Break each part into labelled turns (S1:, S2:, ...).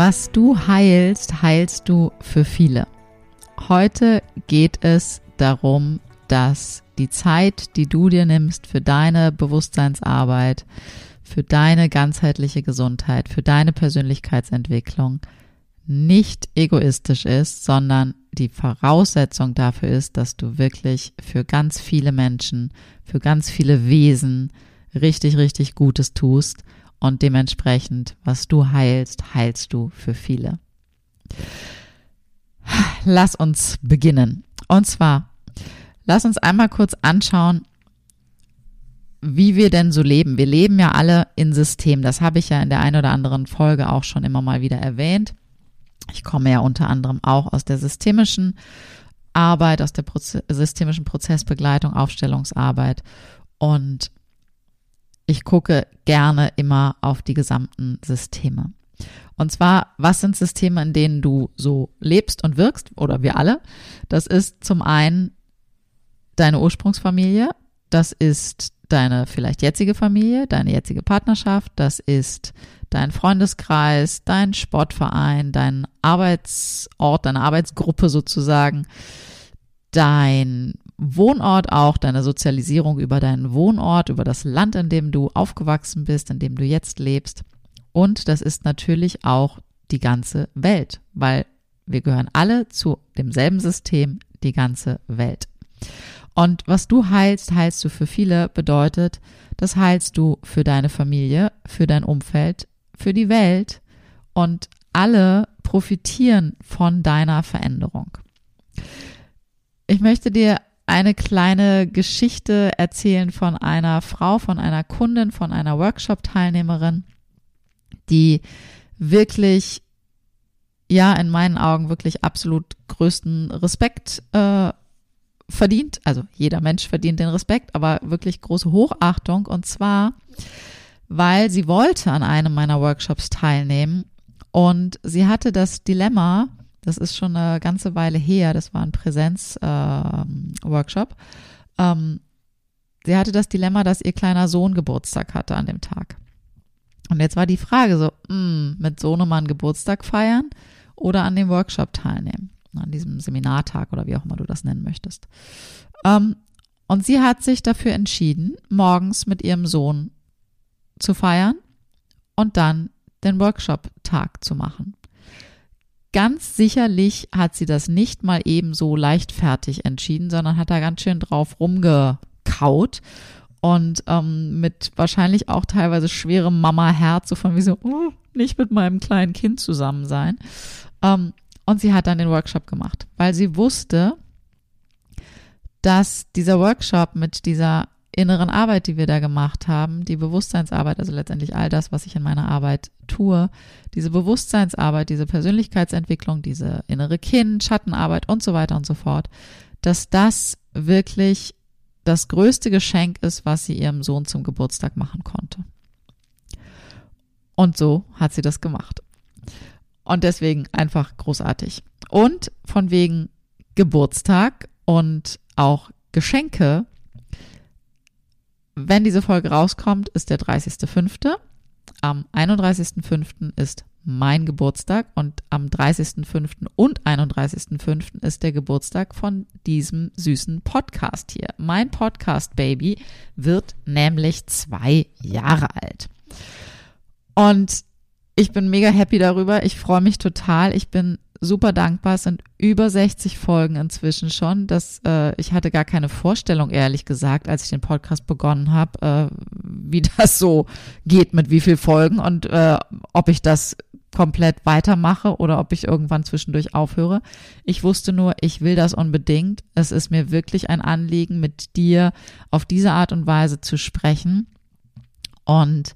S1: Was du heilst, heilst du für viele. Heute geht es darum, dass die Zeit, die du dir nimmst für deine Bewusstseinsarbeit, für deine ganzheitliche Gesundheit, für deine Persönlichkeitsentwicklung nicht egoistisch ist, sondern die Voraussetzung dafür ist, dass du wirklich für ganz viele Menschen, für ganz viele Wesen richtig, richtig Gutes tust und dementsprechend, was du heilst, heilst du für viele. Lass uns beginnen. Und zwar, lass uns einmal kurz anschauen, wie wir denn so leben. Wir leben ja alle in Systemen. Das habe ich ja in der einen oder anderen Folge auch schon immer mal wieder erwähnt. Ich komme ja unter anderem auch aus der systemischen Arbeit, aus der Proze systemischen Prozessbegleitung, Aufstellungsarbeit. Und ich gucke gerne immer auf die gesamten Systeme. Und zwar, was sind Systeme, in denen du so lebst und wirkst, oder wir alle? Das ist zum einen deine Ursprungsfamilie, das ist deine vielleicht jetzige Familie, deine jetzige Partnerschaft, das ist dein Freundeskreis, dein Sportverein, dein Arbeitsort, deine Arbeitsgruppe sozusagen, dein Wohnort auch, deine Sozialisierung über deinen Wohnort, über das Land, in dem du aufgewachsen bist, in dem du jetzt lebst. Und das ist natürlich auch die ganze Welt, weil wir gehören alle zu demselben System, die ganze Welt. Und was du heilst, heilst du für viele, bedeutet, das heilst du für deine Familie, für dein Umfeld, für die Welt und alle profitieren von deiner Veränderung. Ich möchte dir eine kleine Geschichte erzählen von einer Frau, von einer Kundin, von einer Workshop-Teilnehmerin, die wirklich, ja, in meinen Augen wirklich absolut größten Respekt äh, verdient. Also jeder Mensch verdient den Respekt, aber wirklich große Hochachtung. Und zwar, weil sie wollte an einem meiner Workshops teilnehmen und sie hatte das Dilemma, das ist schon eine ganze Weile her. Das war ein Präsenz-Workshop. Äh, ähm, sie hatte das Dilemma, dass ihr kleiner Sohn Geburtstag hatte an dem Tag. Und jetzt war die Frage so, mh, hm, mit Sohnemann Geburtstag feiern oder an dem Workshop teilnehmen, an diesem Seminartag oder wie auch immer du das nennen möchtest. Ähm, und sie hat sich dafür entschieden, morgens mit ihrem Sohn zu feiern und dann den Workshop-Tag zu machen. Ganz sicherlich hat sie das nicht mal eben so leichtfertig entschieden, sondern hat da ganz schön drauf rumgekaut und ähm, mit wahrscheinlich auch teilweise schwerem Mama-Herz, so von wie so, oh, nicht mit meinem kleinen Kind zusammen sein. Ähm, und sie hat dann den Workshop gemacht, weil sie wusste, dass dieser Workshop mit dieser inneren Arbeit, die wir da gemacht haben, die Bewusstseinsarbeit, also letztendlich all das, was ich in meiner Arbeit tue, diese Bewusstseinsarbeit, diese Persönlichkeitsentwicklung, diese innere Kind, Schattenarbeit und so weiter und so fort, dass das wirklich das größte Geschenk ist, was sie ihrem Sohn zum Geburtstag machen konnte. Und so hat sie das gemacht. Und deswegen einfach großartig. Und von wegen Geburtstag und auch Geschenke wenn diese Folge rauskommt, ist der 30.05. Am 31.05. ist mein Geburtstag und am 30.05. und 31.05. ist der Geburtstag von diesem süßen Podcast hier. Mein Podcast Baby wird nämlich zwei Jahre alt. Und ich bin mega happy darüber. Ich freue mich total. Ich bin super dankbar. Es sind über 60 Folgen inzwischen schon. Das, äh, ich hatte gar keine Vorstellung, ehrlich gesagt, als ich den Podcast begonnen habe, äh, wie das so geht mit wie viel Folgen und äh, ob ich das komplett weitermache oder ob ich irgendwann zwischendurch aufhöre. Ich wusste nur, ich will das unbedingt. Es ist mir wirklich ein Anliegen, mit dir auf diese Art und Weise zu sprechen und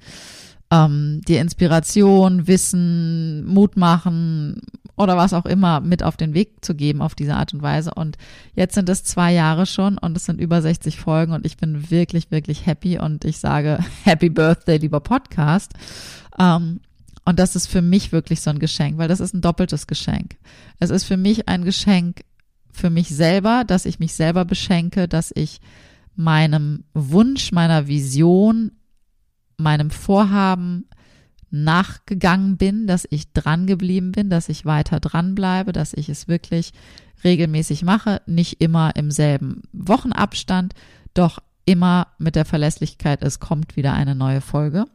S1: ähm, dir Inspiration, Wissen, Mut machen oder was auch immer mit auf den Weg zu geben auf diese Art und Weise. Und jetzt sind es zwei Jahre schon und es sind über 60 Folgen und ich bin wirklich, wirklich happy und ich sage Happy Birthday, lieber Podcast. Ähm, und das ist für mich wirklich so ein Geschenk, weil das ist ein doppeltes Geschenk. Es ist für mich ein Geschenk für mich selber, dass ich mich selber beschenke, dass ich meinem Wunsch, meiner Vision, meinem Vorhaben nachgegangen bin, dass ich dran geblieben bin, dass ich weiter dran bleibe, dass ich es wirklich regelmäßig mache, nicht immer im selben Wochenabstand, doch immer mit der Verlässlichkeit, es kommt wieder eine neue Folge.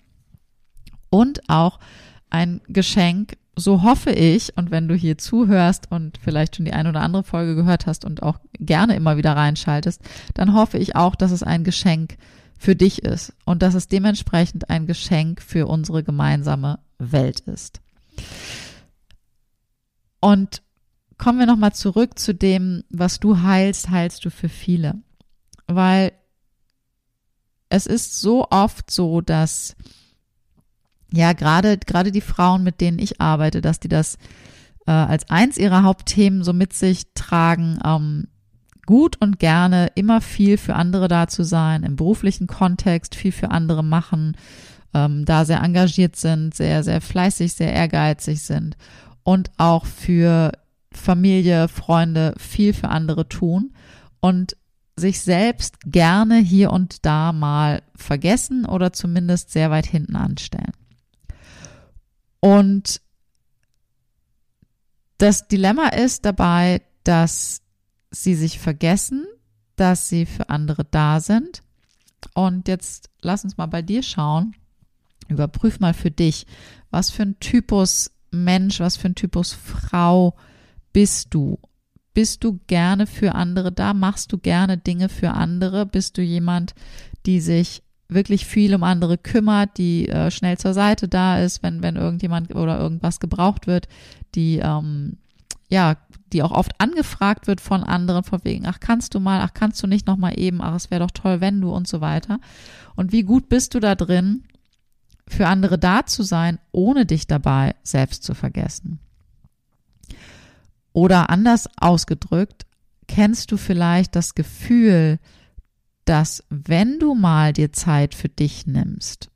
S1: Und auch ein Geschenk, so hoffe ich, und wenn du hier zuhörst und vielleicht schon die ein oder andere Folge gehört hast und auch gerne immer wieder reinschaltest, dann hoffe ich auch, dass es ein Geschenk für dich ist und dass es dementsprechend ein Geschenk für unsere gemeinsame Welt ist. Und kommen wir nochmal zurück zu dem, was du heilst, heilst du für viele. Weil es ist so oft so, dass ja, gerade, gerade die Frauen, mit denen ich arbeite, dass die das äh, als eins ihrer Hauptthemen so mit sich tragen, ähm, gut und gerne immer viel für andere da zu sein, im beruflichen Kontext viel für andere machen, ähm, da sehr engagiert sind, sehr, sehr fleißig, sehr ehrgeizig sind und auch für Familie, Freunde viel für andere tun und sich selbst gerne hier und da mal vergessen oder zumindest sehr weit hinten anstellen. Und das Dilemma ist dabei, dass sie sich vergessen, dass sie für andere da sind. Und jetzt lass uns mal bei dir schauen. Überprüf mal für dich, was für ein Typus Mensch, was für ein Typus Frau bist du? Bist du gerne für andere da? Machst du gerne Dinge für andere? Bist du jemand, die sich wirklich viel um andere kümmert, die äh, schnell zur Seite da ist, wenn, wenn irgendjemand oder irgendwas gebraucht wird, die, ähm, ja, die auch oft angefragt wird von anderen, von wegen, ach, kannst du mal, ach, kannst du nicht nochmal eben, ach, es wäre doch toll, wenn du und so weiter. Und wie gut bist du da drin, für andere da zu sein, ohne dich dabei selbst zu vergessen? Oder anders ausgedrückt, kennst du vielleicht das Gefühl, dass wenn du mal dir Zeit für dich nimmst,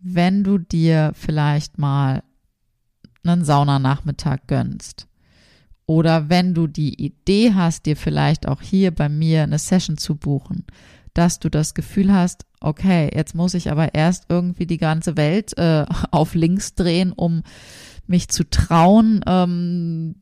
S1: wenn du dir vielleicht mal einen Saunanachmittag gönnst. Oder wenn du die Idee hast, dir vielleicht auch hier bei mir eine Session zu buchen, dass du das Gefühl hast, okay, jetzt muss ich aber erst irgendwie die ganze Welt äh, auf links drehen, um mich zu trauen, ähm,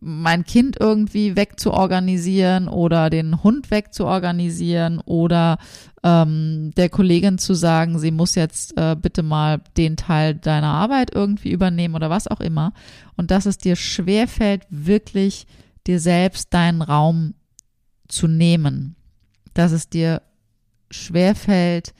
S1: mein Kind irgendwie wegzuorganisieren oder den Hund wegzuorganisieren oder ähm, der Kollegin zu sagen, sie muss jetzt äh, bitte mal den Teil deiner Arbeit irgendwie übernehmen oder was auch immer. Und dass es dir schwerfällt, wirklich dir selbst deinen Raum zu nehmen. Dass es dir schwerfällt,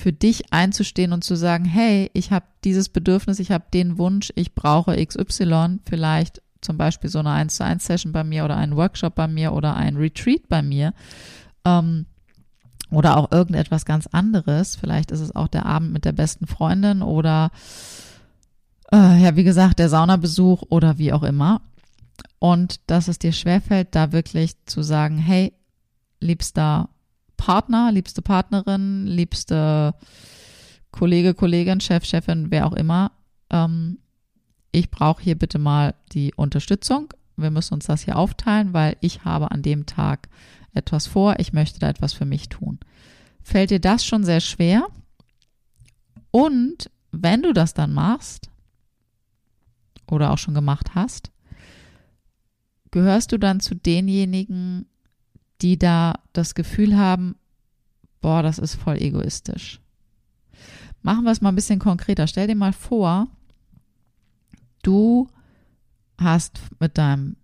S1: für dich einzustehen und zu sagen, hey, ich habe dieses Bedürfnis, ich habe den Wunsch, ich brauche XY, vielleicht zum Beispiel so eine 1 zu 1 Session bei mir oder einen Workshop bei mir oder ein Retreat bei mir. Ähm, oder auch irgendetwas ganz anderes. Vielleicht ist es auch der Abend mit der besten Freundin oder äh, ja, wie gesagt, der Saunabesuch oder wie auch immer. Und dass es dir schwerfällt, da wirklich zu sagen, hey, liebster Partner, liebste Partnerin, liebste Kollege, Kollegin, Chef, Chefin, wer auch immer, ähm, ich brauche hier bitte mal die Unterstützung. Wir müssen uns das hier aufteilen, weil ich habe an dem Tag etwas vor. Ich möchte da etwas für mich tun. Fällt dir das schon sehr schwer? Und wenn du das dann machst oder auch schon gemacht hast, gehörst du dann zu denjenigen, die da das Gefühl haben, boah, das ist voll egoistisch. Machen wir es mal ein bisschen konkreter. Stell dir mal vor, du hast mit deinem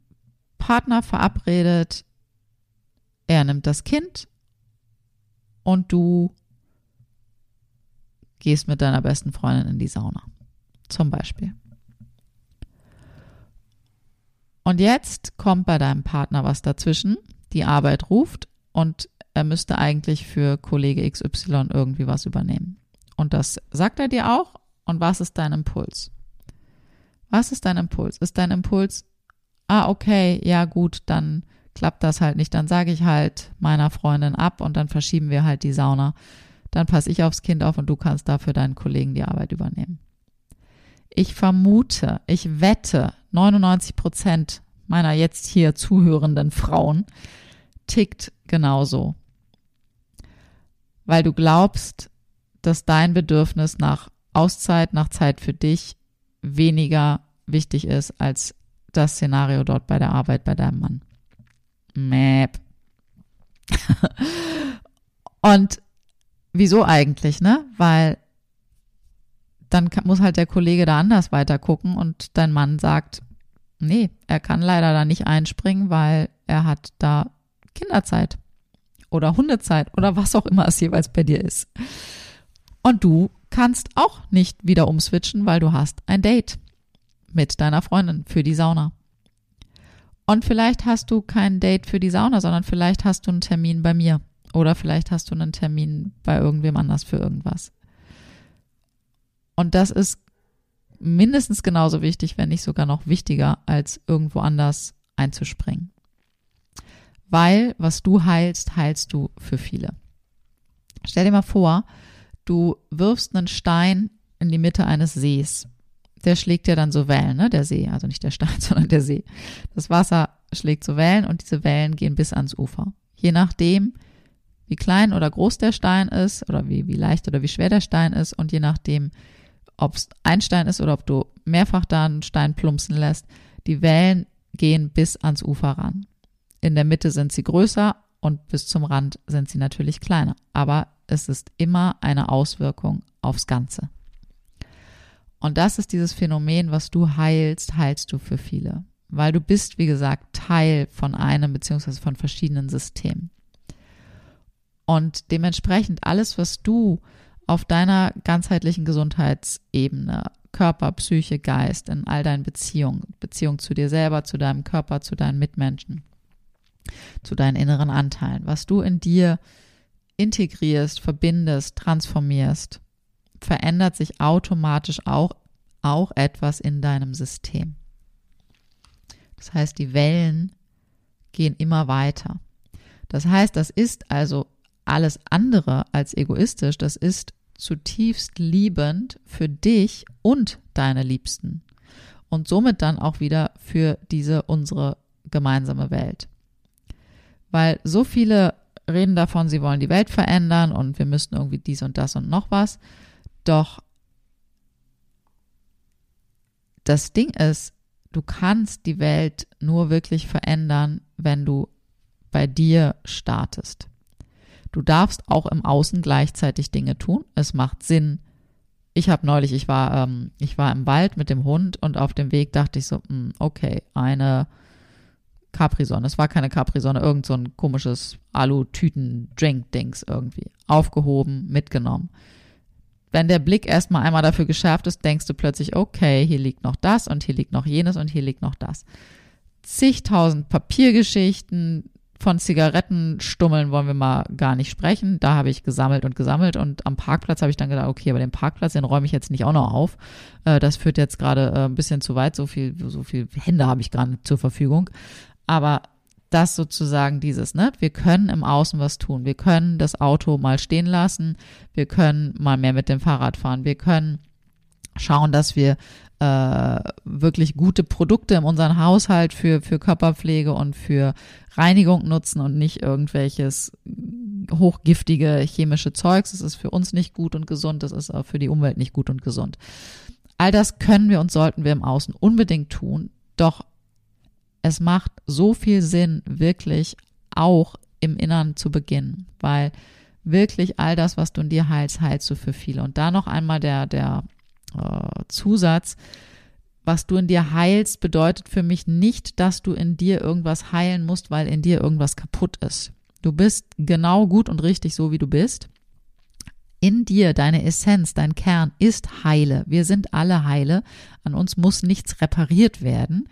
S1: Partner verabredet, er nimmt das Kind und du gehst mit deiner besten Freundin in die Sauna. Zum Beispiel. Und jetzt kommt bei deinem Partner was dazwischen. Die Arbeit ruft und er müsste eigentlich für Kollege XY irgendwie was übernehmen. Und das sagt er dir auch. Und was ist dein Impuls? Was ist dein Impuls? Ist dein Impuls, ah, okay, ja gut, dann klappt das halt nicht. Dann sage ich halt meiner Freundin ab und dann verschieben wir halt die Sauna. Dann passe ich aufs Kind auf und du kannst dafür deinen Kollegen die Arbeit übernehmen. Ich vermute, ich wette, 99 Prozent meiner jetzt hier zuhörenden Frauen tickt genauso. Weil du glaubst, dass dein Bedürfnis nach Auszeit, nach Zeit für dich weniger wichtig ist als das Szenario dort bei der Arbeit bei deinem Mann. Mäp. Und wieso eigentlich, ne? Weil dann muss halt der Kollege da anders weiter gucken und dein Mann sagt, nee, er kann leider da nicht einspringen, weil er hat da Kinderzeit oder Hundezeit oder was auch immer es jeweils bei dir ist. Und du kannst auch nicht wieder umswitchen, weil du hast ein Date mit deiner Freundin für die Sauna. Und vielleicht hast du kein Date für die Sauna, sondern vielleicht hast du einen Termin bei mir oder vielleicht hast du einen Termin bei irgendwem anders für irgendwas. Und das ist mindestens genauso wichtig, wenn nicht sogar noch wichtiger, als irgendwo anders einzuspringen. Weil was du heilst, heilst du für viele. Stell dir mal vor, du wirfst einen Stein in die Mitte eines Sees. Der schlägt ja dann so Wellen, ne? Der See, also nicht der Stein, sondern der See. Das Wasser schlägt so Wellen und diese Wellen gehen bis ans Ufer. Je nachdem, wie klein oder groß der Stein ist oder wie, wie leicht oder wie schwer der Stein ist und je nachdem, ob es ein Stein ist oder ob du mehrfach da einen Stein plumpsen lässt, die Wellen gehen bis ans Ufer ran. In der Mitte sind sie größer und bis zum Rand sind sie natürlich kleiner. Aber es ist immer eine Auswirkung aufs Ganze. Und das ist dieses Phänomen, was du heilst, heilst du für viele. Weil du bist, wie gesagt, Teil von einem beziehungsweise von verschiedenen Systemen. Und dementsprechend alles, was du auf deiner ganzheitlichen Gesundheitsebene, Körper, Psyche, Geist, in all deinen Beziehungen, Beziehung zu dir selber, zu deinem Körper, zu deinen Mitmenschen, zu deinen inneren Anteilen, was du in dir integrierst, verbindest, transformierst, verändert sich automatisch auch, auch etwas in deinem System. Das heißt, die Wellen gehen immer weiter. Das heißt, das ist also alles andere als egoistisch, das ist zutiefst liebend für dich und deine Liebsten und somit dann auch wieder für diese unsere gemeinsame Welt. Weil so viele reden davon, sie wollen die Welt verändern und wir müssten irgendwie dies und das und noch was. Doch das Ding ist, du kannst die Welt nur wirklich verändern, wenn du bei dir startest. Du darfst auch im Außen gleichzeitig Dinge tun. Es macht Sinn. Ich habe neulich, ich war, ähm, ich war im Wald mit dem Hund und auf dem Weg dachte ich so, mh, hm, okay, eine Capri-Sonne. Es war keine Capri-Sonne, irgend so ein komisches Alu-Tüten-Drink-Dings irgendwie. Aufgehoben, mitgenommen. Wenn der Blick erstmal einmal dafür geschärft ist, denkst du plötzlich, okay, hier liegt noch das und hier liegt noch jenes und hier liegt noch das. Zigtausend Papiergeschichten, von Zigarettenstummeln wollen wir mal gar nicht sprechen. Da habe ich gesammelt und gesammelt und am Parkplatz habe ich dann gedacht, okay, aber den Parkplatz, den räume ich jetzt nicht auch noch auf. Äh, das führt jetzt gerade äh, ein bisschen zu weit. So viel, so viel Hände habe ich gerade zur Verfügung. Aber das sozusagen dieses, ne? Wir können im Außen was tun. Wir können das Auto mal stehen lassen. Wir können mal mehr mit dem Fahrrad fahren. Wir können schauen, dass wir äh, wirklich gute Produkte in unserem Haushalt für, für Körperpflege und für Reinigung nutzen und nicht irgendwelches hochgiftige chemische Zeugs. Das ist für uns nicht gut und gesund, das ist auch für die Umwelt nicht gut und gesund. All das können wir und sollten wir im Außen unbedingt tun, doch es macht so viel Sinn, wirklich auch im Innern zu beginnen, weil wirklich all das, was du in dir heilst, heilst du für viele. Und da noch einmal der, der äh, Zusatz, was du in dir heilst, bedeutet für mich nicht, dass du in dir irgendwas heilen musst, weil in dir irgendwas kaputt ist. Du bist genau gut und richtig so, wie du bist. In dir, deine Essenz, dein Kern ist heile. Wir sind alle heile. An uns muss nichts repariert werden.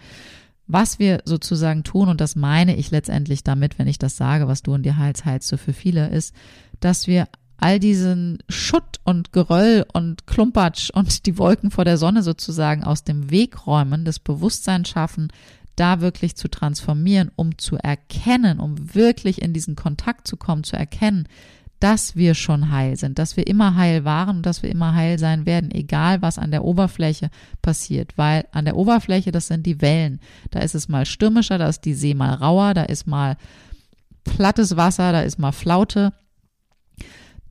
S1: Was wir sozusagen tun, und das meine ich letztendlich damit, wenn ich das sage, was du in dir heilst, heilst du für viele, ist, dass wir all diesen Schutt und Geröll und Klumpatsch und die Wolken vor der Sonne sozusagen aus dem Weg räumen, das Bewusstsein schaffen, da wirklich zu transformieren, um zu erkennen, um wirklich in diesen Kontakt zu kommen, zu erkennen, dass wir schon heil sind, dass wir immer heil waren und dass wir immer heil sein werden, egal was an der Oberfläche passiert, weil an der Oberfläche, das sind die Wellen. Da ist es mal stürmischer, da ist die See mal rauer, da ist mal plattes Wasser, da ist mal Flaute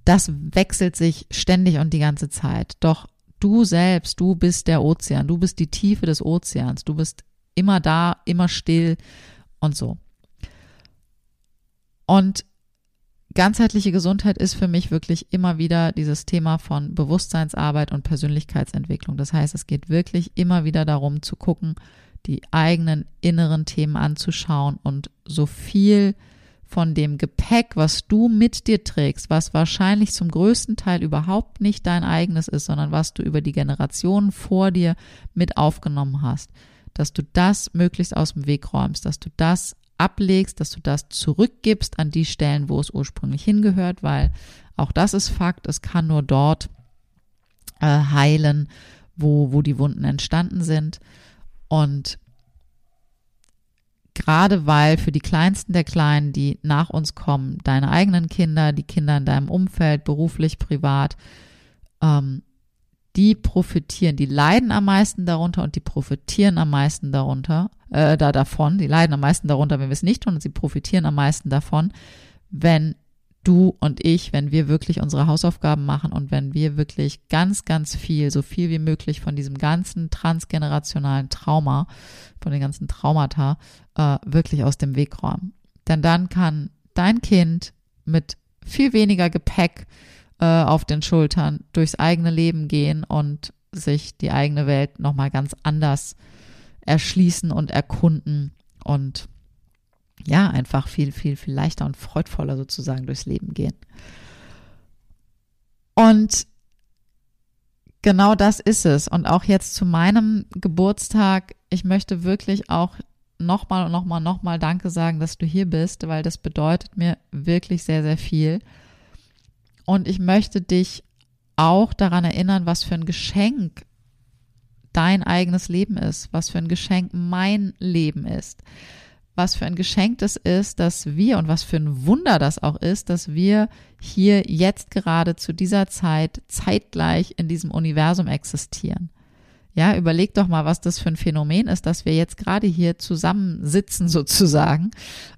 S1: das wechselt sich ständig und die ganze Zeit. Doch du selbst, du bist der Ozean, du bist die Tiefe des Ozeans, du bist immer da, immer still und so. Und ganzheitliche Gesundheit ist für mich wirklich immer wieder dieses Thema von Bewusstseinsarbeit und Persönlichkeitsentwicklung. Das heißt, es geht wirklich immer wieder darum zu gucken, die eigenen inneren Themen anzuschauen und so viel von dem Gepäck, was du mit dir trägst, was wahrscheinlich zum größten Teil überhaupt nicht dein eigenes ist, sondern was du über die Generationen vor dir mit aufgenommen hast, dass du das möglichst aus dem Weg räumst, dass du das ablegst, dass du das zurückgibst an die Stellen, wo es ursprünglich hingehört, weil auch das ist Fakt, es kann nur dort äh, heilen, wo, wo die Wunden entstanden sind. Und gerade weil für die Kleinsten der Kleinen, die nach uns kommen, deine eigenen Kinder, die Kinder in deinem Umfeld, beruflich, privat, ähm, die profitieren, die leiden am meisten darunter und die profitieren am meisten darunter, äh, da davon, die leiden am meisten darunter, wenn wir es nicht tun und sie profitieren am meisten davon, wenn du und ich, wenn wir wirklich unsere Hausaufgaben machen und wenn wir wirklich ganz, ganz viel, so viel wie möglich von diesem ganzen transgenerationalen Trauma, von den ganzen Traumata, äh, wirklich aus dem Weg räumen. Denn dann kann dein Kind mit viel weniger Gepäck äh, auf den Schultern durchs eigene Leben gehen und sich die eigene Welt nochmal ganz anders erschließen und erkunden und ja, einfach viel, viel, viel leichter und freudvoller sozusagen durchs Leben gehen. Und genau das ist es. Und auch jetzt zu meinem Geburtstag, ich möchte wirklich auch nochmal und nochmal, nochmal Danke sagen, dass du hier bist, weil das bedeutet mir wirklich sehr, sehr viel. Und ich möchte dich auch daran erinnern, was für ein Geschenk dein eigenes Leben ist, was für ein Geschenk mein Leben ist was für ein Geschenk das ist, dass wir und was für ein Wunder das auch ist, dass wir hier jetzt gerade zu dieser Zeit zeitgleich in diesem Universum existieren. Ja, überleg doch mal, was das für ein Phänomen ist, dass wir jetzt gerade hier zusammensitzen sozusagen,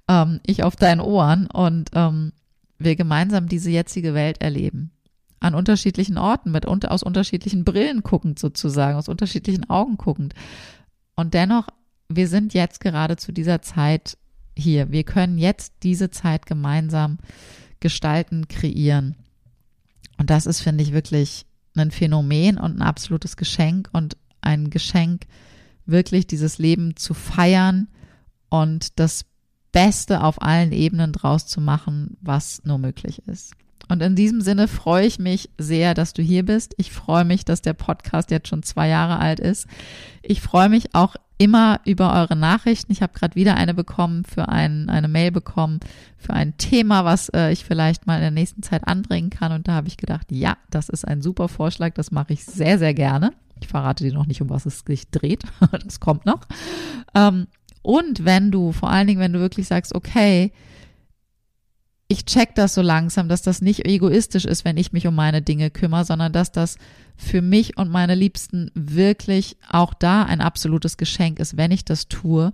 S1: ähm, ich auf deinen Ohren und ähm, wir gemeinsam diese jetzige Welt erleben. An unterschiedlichen Orten, mit aus unterschiedlichen Brillen guckend sozusagen, aus unterschiedlichen Augen guckend. Und dennoch wir sind jetzt gerade zu dieser Zeit hier. Wir können jetzt diese Zeit gemeinsam gestalten, kreieren. Und das ist, finde ich, wirklich ein Phänomen und ein absolutes Geschenk und ein Geschenk, wirklich dieses Leben zu feiern und das Beste auf allen Ebenen draus zu machen, was nur möglich ist. Und in diesem Sinne freue ich mich sehr, dass du hier bist. Ich freue mich, dass der Podcast jetzt schon zwei Jahre alt ist. Ich freue mich auch immer über eure Nachrichten. Ich habe gerade wieder eine bekommen für ein, eine Mail bekommen für ein Thema, was äh, ich vielleicht mal in der nächsten Zeit anbringen kann. Und da habe ich gedacht, ja, das ist ein super Vorschlag. Das mache ich sehr, sehr gerne. Ich verrate dir noch nicht, um was es sich dreht. das kommt noch. Ähm, und wenn du, vor allen Dingen, wenn du wirklich sagst, okay, ich check das so langsam, dass das nicht egoistisch ist, wenn ich mich um meine Dinge kümmere, sondern dass das für mich und meine Liebsten wirklich auch da ein absolutes Geschenk ist, wenn ich das tue.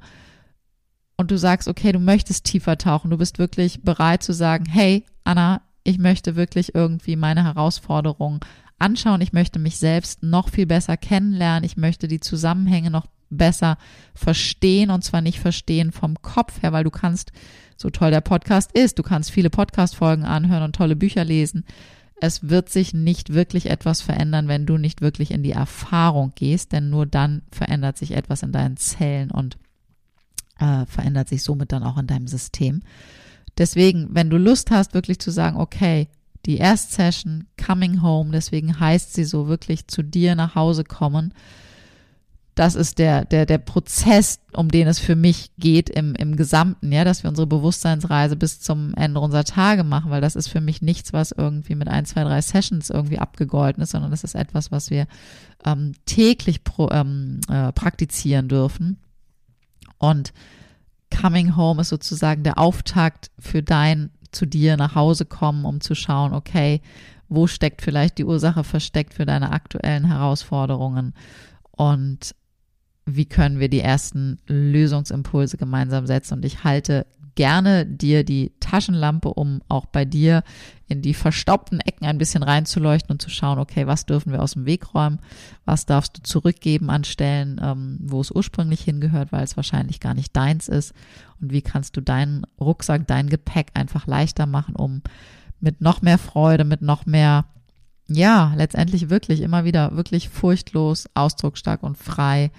S1: Und du sagst, okay, du möchtest tiefer tauchen, du bist wirklich bereit zu sagen, hey, Anna, ich möchte wirklich irgendwie meine Herausforderungen anschauen, ich möchte mich selbst noch viel besser kennenlernen, ich möchte die Zusammenhänge noch besser verstehen und zwar nicht verstehen vom Kopf her, weil du kannst so toll der Podcast ist. Du kannst viele Podcast-Folgen anhören und tolle Bücher lesen. es wird sich nicht wirklich etwas verändern, wenn du nicht wirklich in die Erfahrung gehst, denn nur dann verändert sich etwas in deinen Zellen und äh, verändert sich somit dann auch in deinem System. Deswegen, wenn du Lust hast, wirklich zu sagen, okay, die Erstsession, Coming Home, deswegen heißt sie so wirklich zu dir nach Hause kommen, das ist der, der, der Prozess, um den es für mich geht im, im Gesamten, ja, dass wir unsere Bewusstseinsreise bis zum Ende unserer Tage machen, weil das ist für mich nichts, was irgendwie mit ein, zwei, drei Sessions irgendwie abgegolten ist, sondern das ist etwas, was wir ähm, täglich pro, ähm, äh, praktizieren dürfen. Und Coming Home ist sozusagen der Auftakt für dein zu dir nach Hause kommen, um zu schauen, okay, wo steckt vielleicht die Ursache versteckt für deine aktuellen Herausforderungen und wie können wir die ersten Lösungsimpulse gemeinsam setzen. Und ich halte gerne dir die Taschenlampe, um auch bei dir in die verstaubten Ecken ein bisschen reinzuleuchten und zu schauen, okay, was dürfen wir aus dem Weg räumen, was darfst du zurückgeben an Stellen, ähm, wo es ursprünglich hingehört, weil es wahrscheinlich gar nicht deins ist und wie kannst du deinen Rucksack, dein Gepäck einfach leichter machen, um mit noch mehr Freude, mit noch mehr, ja, letztendlich wirklich immer wieder wirklich furchtlos, ausdrucksstark und frei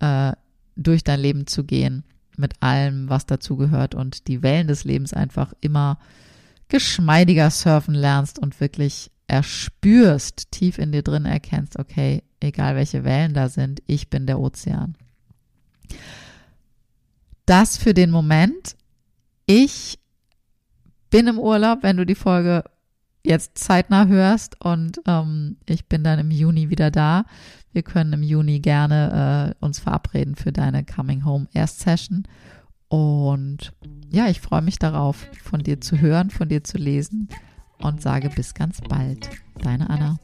S1: äh, durch dein Leben zu gehen mit allem, was dazugehört und die Wellen des Lebens einfach immer geschmeidiger surfen lernst und wirklich erspürst, tief in dir drin erkennst, okay, egal welche Wellen da sind, ich bin der Ozean. Das für den Moment. Ich bin im Urlaub, wenn du die Folge jetzt zeitnah hörst und ähm, ich bin dann im Juni wieder da. Wir können im Juni gerne äh, uns verabreden für deine Coming Home Erst Session. Und ja, ich freue mich darauf, von dir zu hören, von dir zu lesen und sage bis ganz bald. Deine Anna.